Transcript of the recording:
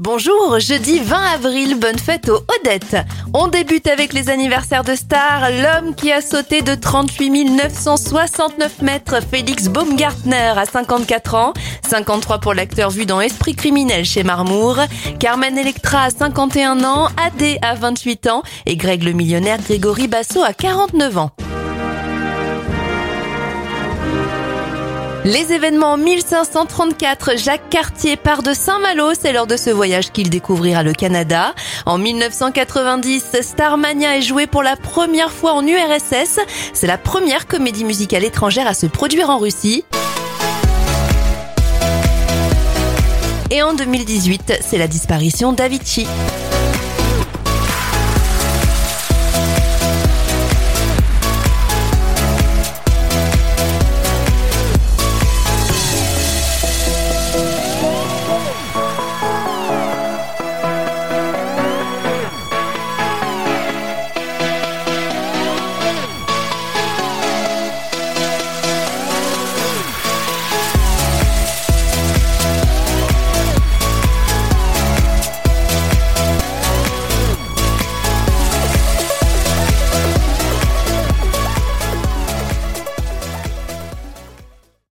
Bonjour, jeudi 20 avril, bonne fête aux Odettes. On débute avec les anniversaires de stars. L'homme qui a sauté de 38 969 mètres, Félix Baumgartner à 54 ans, 53 pour l'acteur vu dans Esprit criminel chez Marmour, Carmen Electra à 51 ans, Adé à 28 ans et Greg le millionnaire Grégory Basso à 49 ans. Les événements 1534, Jacques Cartier part de Saint-Malo, c'est lors de ce voyage qu'il découvrira le Canada. En 1990, Starmania est joué pour la première fois en URSS. C'est la première comédie musicale étrangère à se produire en Russie. Et en 2018, c'est la disparition d'Avicii.